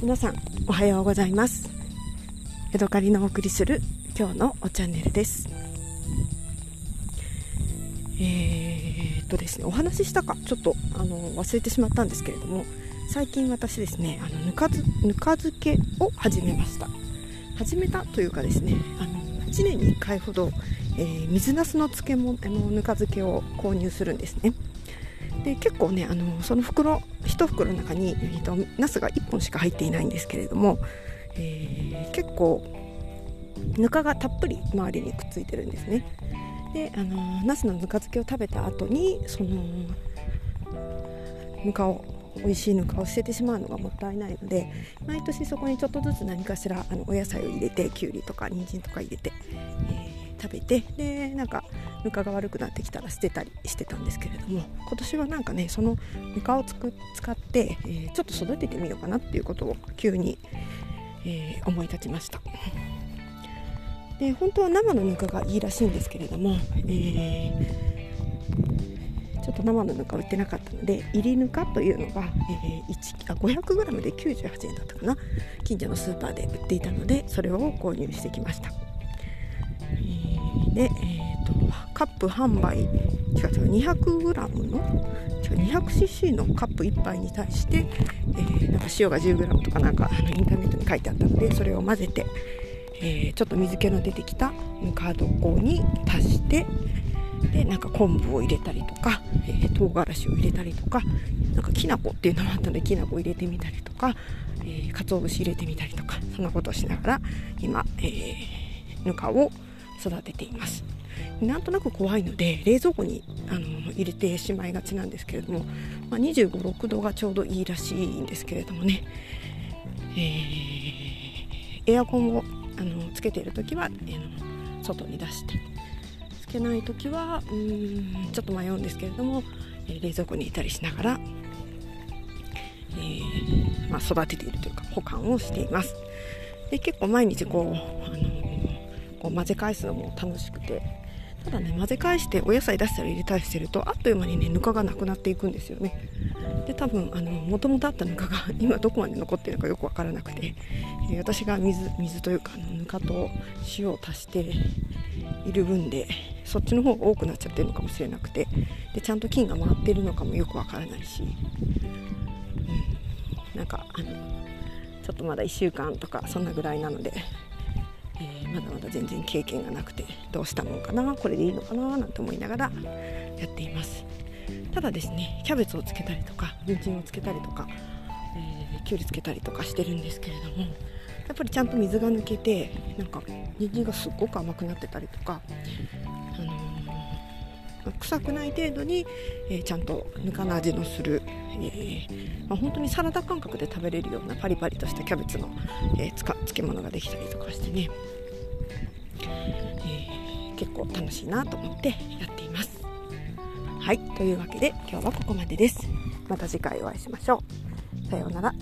皆さんおはようございます。江戸カリのお送りする今日のおチャンネルです。えー、っとですねお話ししたかちょっとあの忘れてしまったんですけれども最近私ですねあのぬかずぬか漬けを始めました。始めたというかですねあの1年に1回ほど、えー、水なすの漬物のぬか漬けを購入するんですね。で結構ねあのその袋1袋の中に、えーと、ナスが1本しか入っていないんですけれども、えー、結構ぬかがたっぷり周りにくっついてるんですね。であのナスのぬか漬けを食べた後にそのぬかを美味しいぬかを捨ててしまうのがもったいないので毎年そこにちょっとずつ何かしらあのお野菜を入れてきゅうりとか人参とか入れて、えー、食べてでなんかぬかが悪くなってきたら捨てたりしてたんですけれども今年はなんかねそのぬかをつく使って、えー、ちょっと育ててみようかなっていうことを急に、えー、思い立ちました。で本当は生のぬかがいいらしいんですけれども、えー、ちょっと生のぬか売ってなかったので入りぬかというのが、えー、500g で98円だったかな近所のスーパーで売っていたのでそれを購入してきました、で、えーカップ販売違う違う 200g の違う 200cc のカップ1杯に対して、えー、なんか塩が 10g とかなんかあのインターネットに書いてあったのでそれを混ぜて、えー、ちょっと水気の出てきたぬか床に足してでなんか昆布を入れたりとか、えー、唐辛子を入れたりとかなんかきな粉っていうのもあったのできな粉入れてみたりとか、えー、鰹節入れてみたりとかそんなことをしながら今、えー、ぬかを育てています。なんとなく怖いので冷蔵庫にあの入れてしまいがちなんですけれども、まあ、2 5 6度がちょうどいいらしいんですけれどもね、えー、エアコンをあのつけている時は、えー、外に出してつけない時はうんちょっと迷うんですけれども、えー、冷蔵庫にいたりしながら、えーまあ、育てているというか保管をしていますで結構毎日こうこう混ぜ返すのも楽しくて。ただね混ぜ返してお野菜出したり入れたりしてるとあっという間にねぬかがなくなっていくんですよね。で多分あの元々あったぬかが 今どこまで残ってるのかよく分からなくて、え、私が水水というかあのぬかと塩を足している分でそっちの方が多くなっちゃってるのかもしれなくてでちゃんと菌が回ってるのかもよくわからないし、うん、なんかあのちょっとまだ1週間とかそんなぐらいなのでえー、まだまだ全然経験がなくてどうしたもんかなこれでいいのかななんて思いながらやっています。ただですねキャベツをつけたりとか人参をつけたりとか、えー、きゅうりつけたりとかしてるんですけれどもやっぱりちゃんと水が抜けてなんか人参がすっごく甘くなってたりとか、あのー、臭くない程度に、えー、ちゃんとぬかの味のする、えーまあ、本当にサラダ感覚で食べれるようなパリパリとしたキャベツの、えー、つか漬物ができたりとかしてねえ、結構楽しいなと思ってやっています。はいというわけで今日はここまでです。また次回お会いしましょう。さようなら。